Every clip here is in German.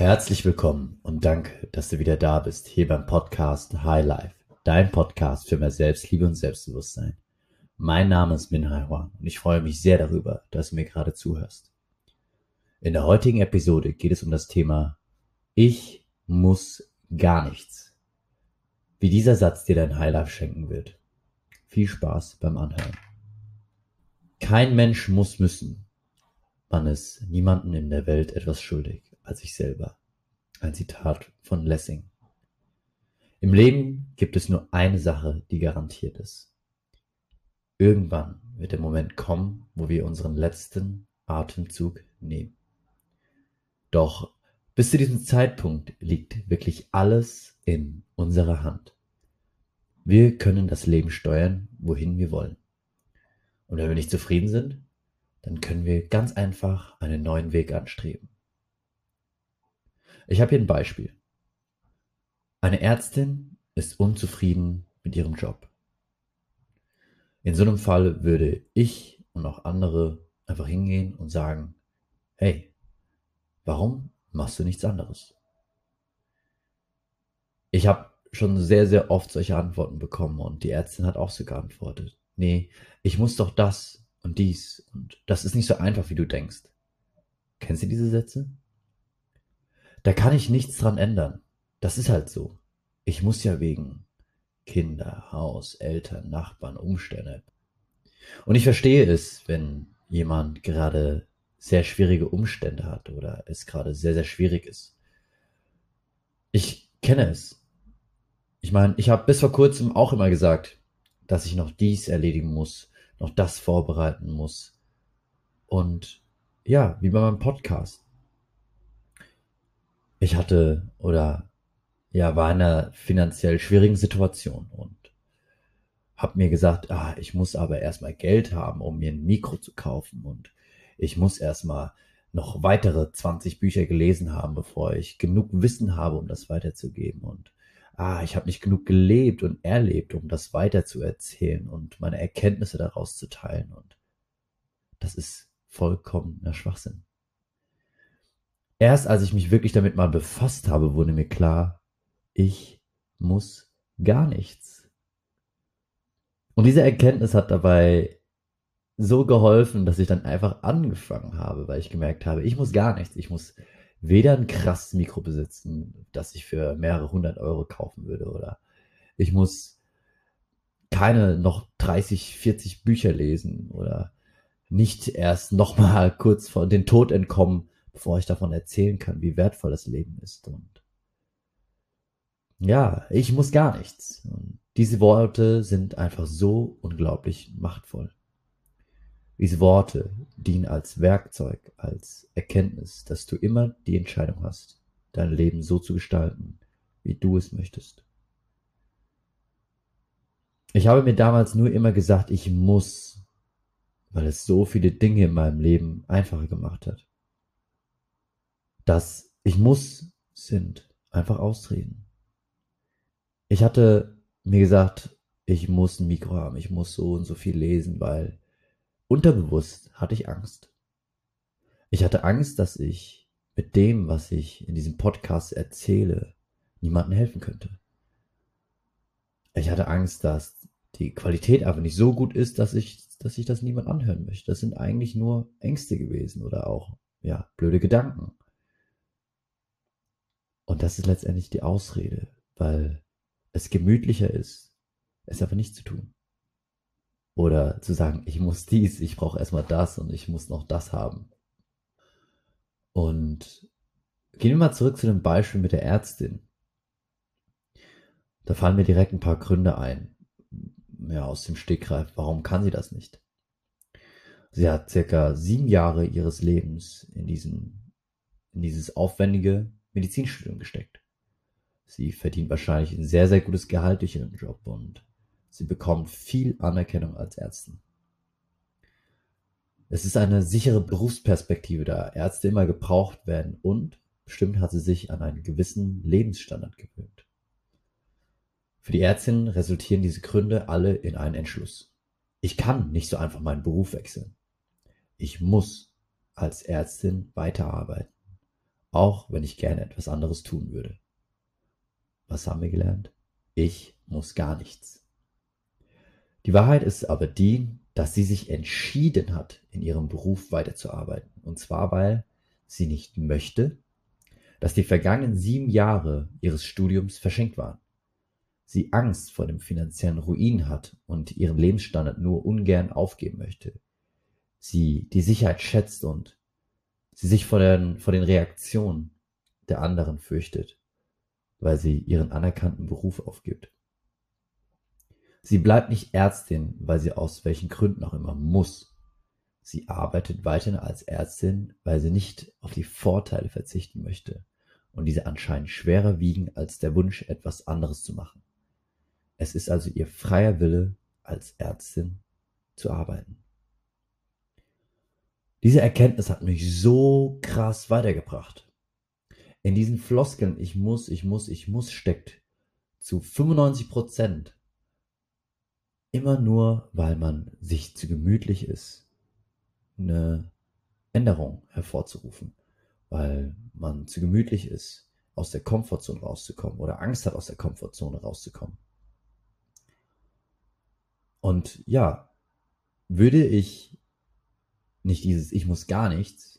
Herzlich willkommen und danke, dass du wieder da bist, hier beim Podcast High Life, dein Podcast für mehr Selbstliebe und Selbstbewusstsein. Mein Name ist Min Hai Huang und ich freue mich sehr darüber, dass du mir gerade zuhörst. In der heutigen Episode geht es um das Thema Ich muss gar nichts. Wie dieser Satz dir dein High Life schenken wird. Viel Spaß beim Anhören. Kein Mensch muss müssen. Man ist niemanden in der Welt etwas schuldig als ich selber. Ein Zitat von Lessing. Im Leben gibt es nur eine Sache, die garantiert ist. Irgendwann wird der Moment kommen, wo wir unseren letzten Atemzug nehmen. Doch bis zu diesem Zeitpunkt liegt wirklich alles in unserer Hand. Wir können das Leben steuern, wohin wir wollen. Und wenn wir nicht zufrieden sind, dann können wir ganz einfach einen neuen Weg anstreben. Ich habe hier ein Beispiel. Eine Ärztin ist unzufrieden mit ihrem Job. In so einem Fall würde ich und auch andere einfach hingehen und sagen, hey, warum machst du nichts anderes? Ich habe schon sehr, sehr oft solche Antworten bekommen und die Ärztin hat auch so geantwortet. Nee, ich muss doch das und dies und das ist nicht so einfach, wie du denkst. Kennst du diese Sätze? Da kann ich nichts dran ändern. Das ist halt so. Ich muss ja wegen Kinder, Haus, Eltern, Nachbarn, Umstände. Und ich verstehe es, wenn jemand gerade sehr schwierige Umstände hat oder es gerade sehr, sehr schwierig ist. Ich kenne es. Ich meine, ich habe bis vor kurzem auch immer gesagt, dass ich noch dies erledigen muss, noch das vorbereiten muss. Und ja, wie bei meinem Podcast ich hatte oder ja, war in einer finanziell schwierigen Situation und habe mir gesagt, ah, ich muss aber erstmal Geld haben, um mir ein Mikro zu kaufen und ich muss erstmal noch weitere 20 Bücher gelesen haben, bevor ich genug Wissen habe, um das weiterzugeben und ah, ich habe nicht genug gelebt und erlebt, um das weiterzuerzählen und meine Erkenntnisse daraus zu teilen und das ist vollkommener Schwachsinn. Erst als ich mich wirklich damit mal befasst habe, wurde mir klar, ich muss gar nichts. Und diese Erkenntnis hat dabei so geholfen, dass ich dann einfach angefangen habe, weil ich gemerkt habe, ich muss gar nichts. Ich muss weder ein krasses Mikro besitzen, das ich für mehrere hundert Euro kaufen würde, oder ich muss keine noch 30, 40 Bücher lesen oder nicht erst nochmal kurz vor den Tod entkommen, bevor ich davon erzählen kann, wie wertvoll das Leben ist. Und ja, ich muss gar nichts. Und diese Worte sind einfach so unglaublich machtvoll. Diese Worte dienen als Werkzeug, als Erkenntnis, dass du immer die Entscheidung hast, dein Leben so zu gestalten, wie du es möchtest. Ich habe mir damals nur immer gesagt, ich muss, weil es so viele Dinge in meinem Leben einfacher gemacht hat dass ich muss sind einfach Ausreden. Ich hatte mir gesagt, ich muss ein Mikro haben, ich muss so und so viel lesen, weil unterbewusst hatte ich Angst. Ich hatte Angst, dass ich mit dem, was ich in diesem Podcast erzähle, niemandem helfen könnte. Ich hatte Angst, dass die Qualität einfach nicht so gut ist, dass ich, dass ich das niemand anhören möchte. Das sind eigentlich nur Ängste gewesen oder auch, ja, blöde Gedanken. Und das ist letztendlich die Ausrede, weil es gemütlicher ist, es einfach nicht zu tun. Oder zu sagen, ich muss dies, ich brauche erstmal das und ich muss noch das haben. Und gehen wir mal zurück zu dem Beispiel mit der Ärztin. Da fallen mir direkt ein paar Gründe ein. Ja, aus dem Stegreif. Warum kann sie das nicht? Sie hat circa sieben Jahre ihres Lebens in diesen, in dieses aufwendige Medizinstudium gesteckt. Sie verdient wahrscheinlich ein sehr, sehr gutes Gehalt durch ihren Job und sie bekommt viel Anerkennung als Ärztin. Es ist eine sichere Berufsperspektive, da Ärzte immer gebraucht werden und bestimmt hat sie sich an einen gewissen Lebensstandard gewöhnt. Für die Ärztin resultieren diese Gründe alle in einen Entschluss. Ich kann nicht so einfach meinen Beruf wechseln. Ich muss als Ärztin weiterarbeiten auch wenn ich gerne etwas anderes tun würde. Was haben wir gelernt? Ich muss gar nichts. Die Wahrheit ist aber die, dass sie sich entschieden hat, in ihrem Beruf weiterzuarbeiten. Und zwar, weil sie nicht möchte, dass die vergangenen sieben Jahre ihres Studiums verschenkt waren. Sie Angst vor dem finanziellen Ruin hat und ihren Lebensstandard nur ungern aufgeben möchte. Sie die Sicherheit schätzt und sie sich vor den, vor den Reaktionen der anderen fürchtet, weil sie ihren anerkannten Beruf aufgibt. Sie bleibt nicht Ärztin, weil sie aus welchen Gründen auch immer muss. Sie arbeitet weiterhin als Ärztin, weil sie nicht auf die Vorteile verzichten möchte und diese anscheinend schwerer wiegen als der Wunsch, etwas anderes zu machen. Es ist also ihr freier Wille, als Ärztin zu arbeiten. Diese Erkenntnis hat mich so krass weitergebracht. In diesen Floskeln, ich muss, ich muss, ich muss, steckt zu 95 Prozent immer nur, weil man sich zu gemütlich ist, eine Änderung hervorzurufen, weil man zu gemütlich ist, aus der Komfortzone rauszukommen oder Angst hat, aus der Komfortzone rauszukommen. Und ja, würde ich nicht dieses Ich muss gar nichts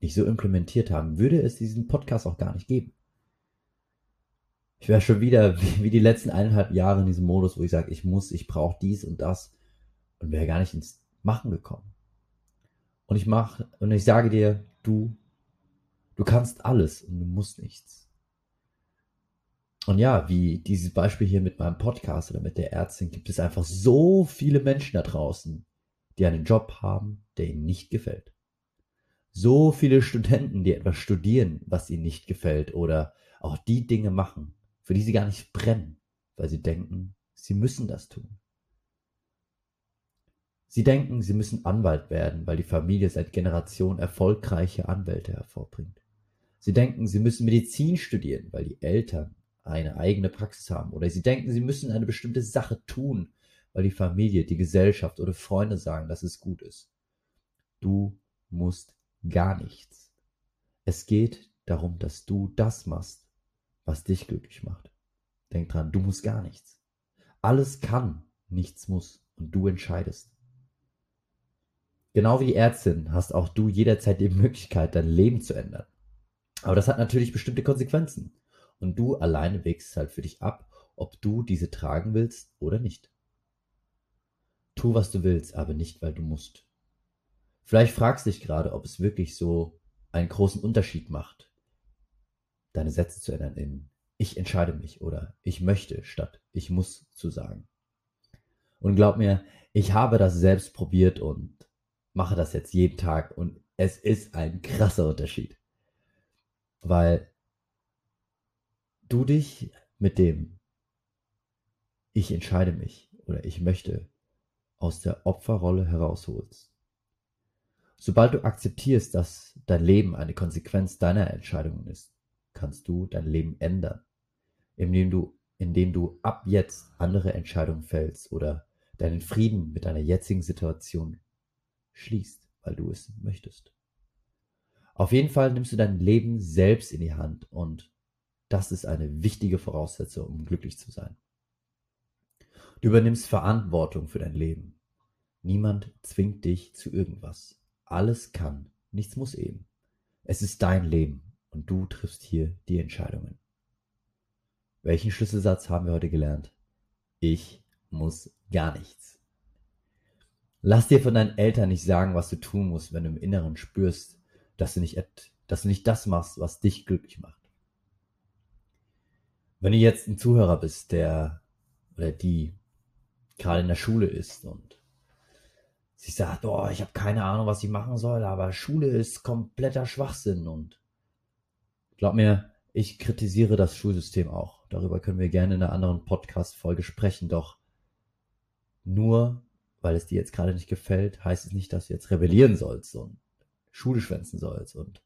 nicht so implementiert haben, würde es diesen Podcast auch gar nicht geben. Ich wäre schon wieder wie, wie, die letzten eineinhalb Jahre in diesem Modus, wo ich sage, ich muss, ich brauche dies und das und wäre gar nicht ins Machen gekommen. Und ich mache und ich sage dir, du, du kannst alles und du musst nichts. Und ja, wie dieses Beispiel hier mit meinem Podcast oder mit der Ärztin, gibt es einfach so viele Menschen da draußen, die einen Job haben, der ihnen nicht gefällt. So viele Studenten, die etwas studieren, was ihnen nicht gefällt oder auch die Dinge machen, für die sie gar nicht brennen, weil sie denken, sie müssen das tun. Sie denken, sie müssen Anwalt werden, weil die Familie seit Generationen erfolgreiche Anwälte hervorbringt. Sie denken, sie müssen Medizin studieren, weil die Eltern eine eigene Praxis haben. Oder sie denken, sie müssen eine bestimmte Sache tun, weil die Familie, die Gesellschaft oder Freunde sagen, dass es gut ist. Du musst gar nichts. Es geht darum, dass du das machst, was dich glücklich macht. Denk dran, du musst gar nichts. Alles kann, nichts muss und du entscheidest. Genau wie die Ärztin hast auch du jederzeit die Möglichkeit, dein Leben zu ändern. Aber das hat natürlich bestimmte Konsequenzen. Und du alleine wägst halt für dich ab, ob du diese tragen willst oder nicht. Tu, was du willst, aber nicht, weil du musst. Vielleicht fragst du dich gerade, ob es wirklich so einen großen Unterschied macht, deine Sätze zu ändern in ich entscheide mich oder ich möchte statt ich muss zu sagen. Und glaub mir, ich habe das selbst probiert und mache das jetzt jeden Tag und es ist ein krasser Unterschied. Weil du dich mit dem ich entscheide mich oder ich möchte aus der Opferrolle herausholst. Sobald du akzeptierst, dass dein Leben eine Konsequenz deiner Entscheidungen ist, kannst du dein Leben ändern, indem du, indem du ab jetzt andere Entscheidungen fällst oder deinen Frieden mit deiner jetzigen Situation schließt, weil du es möchtest. Auf jeden Fall nimmst du dein Leben selbst in die Hand und das ist eine wichtige Voraussetzung, um glücklich zu sein. Du übernimmst Verantwortung für dein Leben. Niemand zwingt dich zu irgendwas. Alles kann, nichts muss eben. Es ist dein Leben und du triffst hier die Entscheidungen. Welchen Schlüsselsatz haben wir heute gelernt? Ich muss gar nichts. Lass dir von deinen Eltern nicht sagen, was du tun musst, wenn du im Inneren spürst, dass du nicht, dass du nicht das machst, was dich glücklich macht. Wenn du jetzt ein Zuhörer bist, der oder die gerade in der Schule ist und sich sagt, oh, ich habe keine Ahnung, was ich machen soll, aber Schule ist kompletter Schwachsinn und glaub mir, ich kritisiere das Schulsystem auch. Darüber können wir gerne in einer anderen Podcast-Folge sprechen, doch nur weil es dir jetzt gerade nicht gefällt, heißt es nicht, dass du jetzt rebellieren sollst und Schule schwänzen sollst und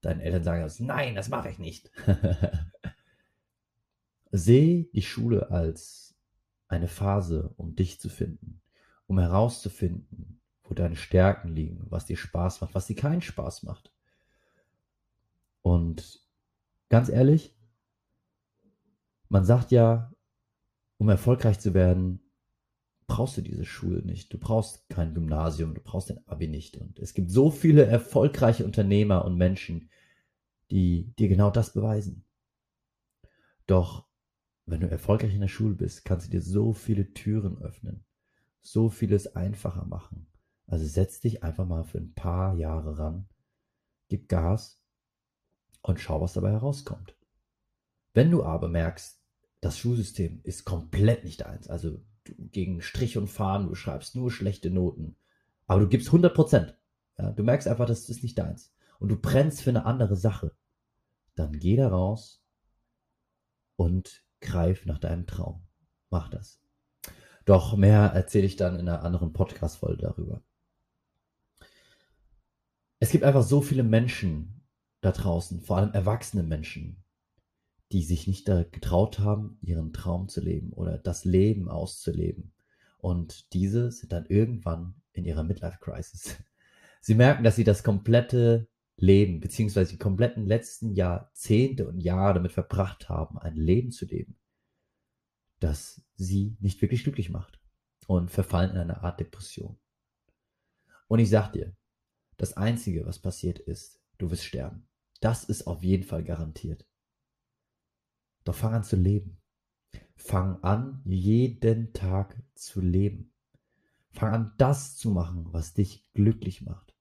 deinen Eltern sagen sollst, nein, das mache ich nicht. Seh die Schule als eine Phase, um dich zu finden, um herauszufinden, wo deine Stärken liegen, was dir Spaß macht, was dir keinen Spaß macht. Und ganz ehrlich, man sagt ja, um erfolgreich zu werden, brauchst du diese Schule nicht. Du brauchst kein Gymnasium, du brauchst den Abi nicht. Und es gibt so viele erfolgreiche Unternehmer und Menschen, die dir genau das beweisen. Doch wenn du erfolgreich in der Schule bist, kannst du dir so viele Türen öffnen, so vieles einfacher machen. Also setz dich einfach mal für ein paar Jahre ran, gib Gas und schau, was dabei herauskommt. Wenn du aber merkst, das Schulsystem ist komplett nicht eins, also gegen Strich und Fahren, du schreibst nur schlechte Noten, aber du gibst 100 Prozent. Ja, du merkst einfach, das ist nicht deins und du brennst für eine andere Sache, dann geh da raus und greif nach deinem Traum. Mach das. Doch mehr erzähle ich dann in einer anderen Podcast-Folge darüber. Es gibt einfach so viele Menschen da draußen, vor allem erwachsene Menschen, die sich nicht da getraut haben, ihren Traum zu leben oder das Leben auszuleben. Und diese sind dann irgendwann in ihrer Midlife Crisis. Sie merken, dass sie das komplette Leben, beziehungsweise die kompletten letzten Jahrzehnte und Jahre damit verbracht haben, ein Leben zu leben, das sie nicht wirklich glücklich macht und verfallen in eine Art Depression. Und ich sag dir, das Einzige, was passiert ist, du wirst sterben. Das ist auf jeden Fall garantiert. Doch fang an zu leben. Fang an, jeden Tag zu leben. Fang an, das zu machen, was dich glücklich macht.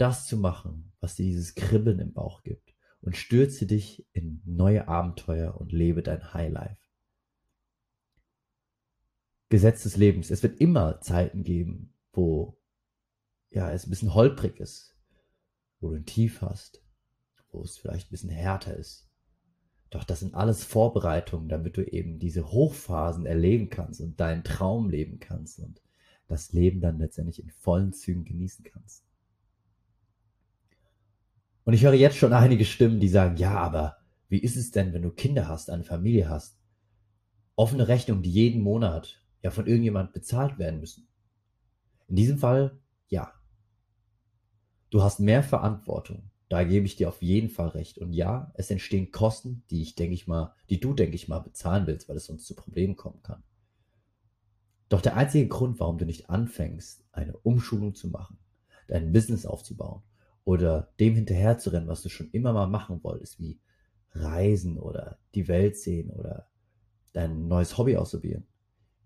Das zu machen, was dir dieses Kribbeln im Bauch gibt. Und stürze dich in neue Abenteuer und lebe dein Highlife. Gesetz des Lebens. Es wird immer Zeiten geben, wo ja, es ein bisschen holprig ist, wo du ein Tief hast, wo es vielleicht ein bisschen härter ist. Doch das sind alles Vorbereitungen, damit du eben diese Hochphasen erleben kannst und deinen Traum leben kannst und das Leben dann letztendlich in vollen Zügen genießen kannst. Und ich höre jetzt schon einige Stimmen, die sagen, ja, aber wie ist es denn, wenn du Kinder hast, eine Familie hast? Offene Rechnungen, die jeden Monat ja von irgendjemand bezahlt werden müssen. In diesem Fall ja. Du hast mehr Verantwortung. Da gebe ich dir auf jeden Fall recht. Und ja, es entstehen Kosten, die ich denke ich mal, die du denke ich mal bezahlen willst, weil es sonst zu Problemen kommen kann. Doch der einzige Grund, warum du nicht anfängst, eine Umschulung zu machen, dein Business aufzubauen oder dem hinterherzurennen, was du schon immer mal machen wolltest, wie reisen oder die Welt sehen oder dein neues Hobby ausprobieren,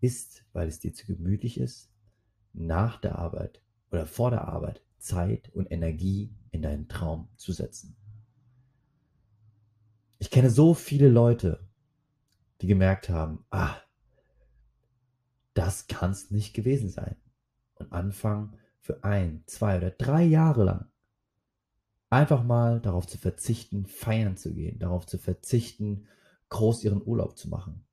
ist, weil es dir zu gemütlich ist, nach der Arbeit oder vor der Arbeit Zeit und Energie in deinen Traum zu setzen. Ich kenne so viele Leute, die gemerkt haben, ah, das kann es nicht gewesen sein. Und anfangen für ein, zwei oder drei Jahre lang einfach mal darauf zu verzichten, feiern zu gehen, darauf zu verzichten, groß ihren Urlaub zu machen.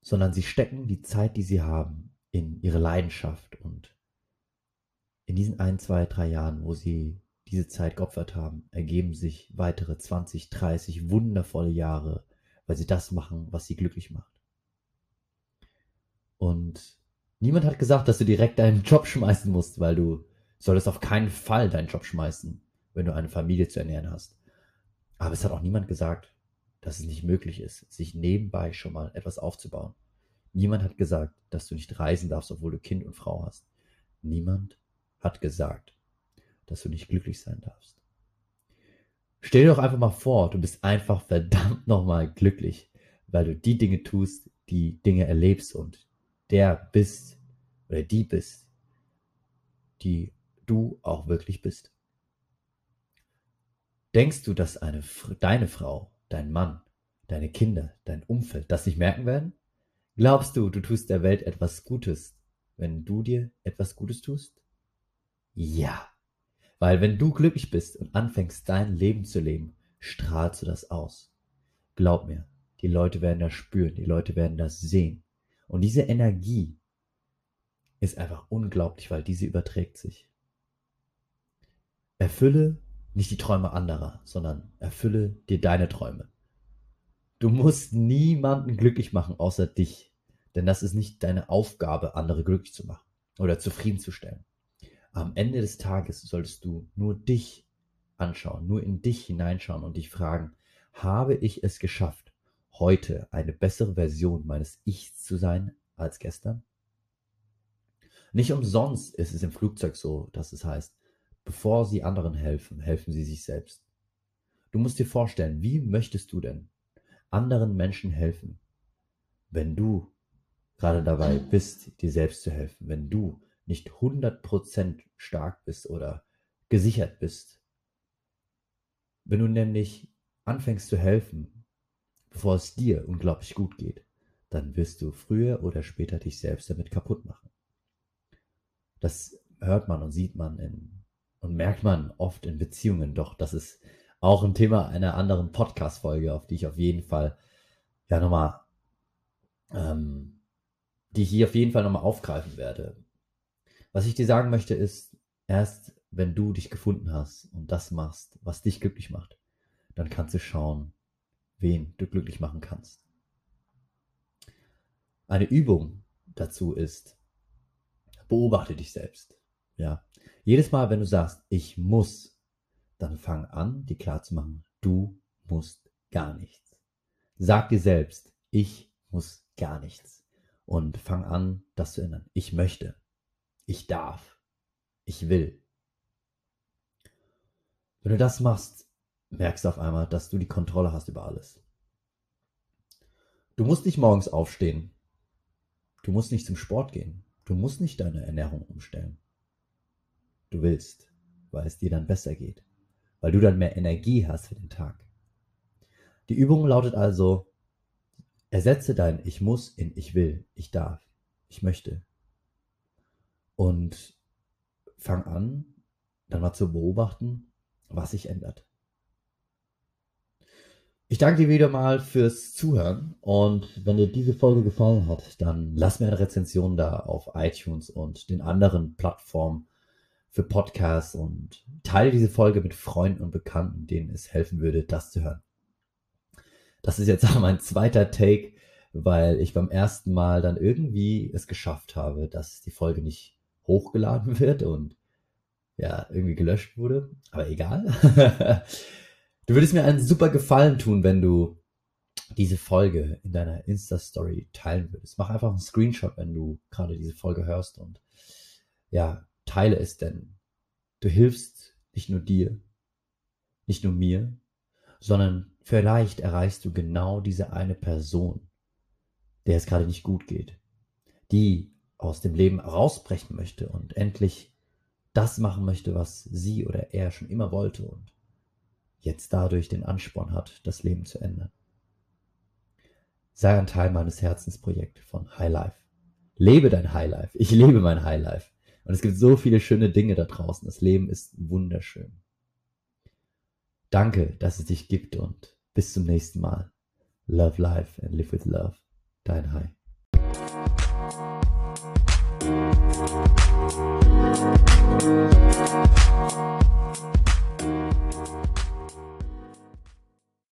Sondern sie stecken die Zeit, die sie haben, in ihre Leidenschaft und in diesen ein, zwei, drei Jahren, wo sie diese Zeit geopfert haben, ergeben sich weitere 20, 30 wundervolle Jahre, weil sie das machen, was sie glücklich macht. Und niemand hat gesagt, dass du direkt deinen Job schmeißen musst, weil du solltest auf keinen Fall deinen Job schmeißen, wenn du eine Familie zu ernähren hast. Aber es hat auch niemand gesagt, dass es nicht möglich ist, sich nebenbei schon mal etwas aufzubauen. Niemand hat gesagt, dass du nicht reisen darfst, obwohl du Kind und Frau hast. Niemand hat gesagt, dass du nicht glücklich sein darfst. Stell dir doch einfach mal vor, du bist einfach verdammt nochmal glücklich, weil du die Dinge tust, die Dinge erlebst und der bist oder die bist, die du auch wirklich bist. Denkst du, dass eine, deine Frau, dein Mann, deine Kinder, dein Umfeld das nicht merken werden? Glaubst du, du tust der Welt etwas Gutes, wenn du dir etwas Gutes tust? Ja. Weil wenn du glücklich bist und anfängst dein Leben zu leben, strahlst du das aus. Glaub mir, die Leute werden das spüren, die Leute werden das sehen. Und diese Energie ist einfach unglaublich, weil diese überträgt sich. Erfülle nicht die Träume anderer, sondern erfülle dir deine Träume. Du musst niemanden glücklich machen außer dich, denn das ist nicht deine Aufgabe, andere glücklich zu machen oder zufriedenzustellen am Ende des Tages solltest du nur dich anschauen, nur in dich hineinschauen und dich fragen, habe ich es geschafft, heute eine bessere Version meines Ichs zu sein als gestern? Nicht umsonst ist es im Flugzeug so, dass es heißt, bevor Sie anderen helfen, helfen Sie sich selbst. Du musst dir vorstellen, wie möchtest du denn anderen Menschen helfen, wenn du gerade dabei bist, dir selbst zu helfen, wenn du nicht 100% stark bist oder gesichert bist. Wenn du nämlich anfängst zu helfen, bevor es dir unglaublich gut geht, dann wirst du früher oder später dich selbst damit kaputt machen. Das hört man und sieht man in, und merkt man oft in Beziehungen, doch das ist auch ein Thema einer anderen Podcast-Folge, auf die ich auf jeden Fall ja nochmal ähm, die ich hier auf jeden Fall nochmal aufgreifen werde. Was ich dir sagen möchte ist, erst wenn du dich gefunden hast und das machst, was dich glücklich macht, dann kannst du schauen, wen du glücklich machen kannst. Eine Übung dazu ist, beobachte dich selbst. Ja. Jedes Mal, wenn du sagst, ich muss, dann fang an, dir klar zu machen, du musst gar nichts. Sag dir selbst, ich muss gar nichts und fang an, das zu ändern. Ich möchte. Ich darf. Ich will. Wenn du das machst, merkst du auf einmal, dass du die Kontrolle hast über alles. Du musst nicht morgens aufstehen. Du musst nicht zum Sport gehen. Du musst nicht deine Ernährung umstellen. Du willst, weil es dir dann besser geht. Weil du dann mehr Energie hast für den Tag. Die Übung lautet also, Ersetze dein Ich muss in Ich will, ich darf, ich möchte. Und fang an, dann mal zu beobachten, was sich ändert. Ich danke dir wieder mal fürs Zuhören und wenn dir diese Folge gefallen hat, dann lass mir eine Rezension da auf iTunes und den anderen Plattformen für Podcasts und teile diese Folge mit Freunden und Bekannten, denen es helfen würde, das zu hören. Das ist jetzt auch mein zweiter Take, weil ich beim ersten Mal dann irgendwie es geschafft habe, dass die Folge nicht hochgeladen wird und ja, irgendwie gelöscht wurde. Aber egal. du würdest mir einen super Gefallen tun, wenn du diese Folge in deiner Insta-Story teilen würdest. Mach einfach einen Screenshot, wenn du gerade diese Folge hörst und ja, teile es denn. Du hilfst nicht nur dir, nicht nur mir, sondern Vielleicht erreichst du genau diese eine Person, der es gerade nicht gut geht, die aus dem Leben rausbrechen möchte und endlich das machen möchte, was sie oder er schon immer wollte und jetzt dadurch den Ansporn hat, das Leben zu ändern. Sei ein Teil meines Herzensprojekts von High Life. Lebe dein High Life. Ich lebe mein High Life. Und es gibt so viele schöne Dinge da draußen. Das Leben ist wunderschön. Danke, dass es dich gibt und bis zum nächsten Mal. Love life and live with love. Dein Hai.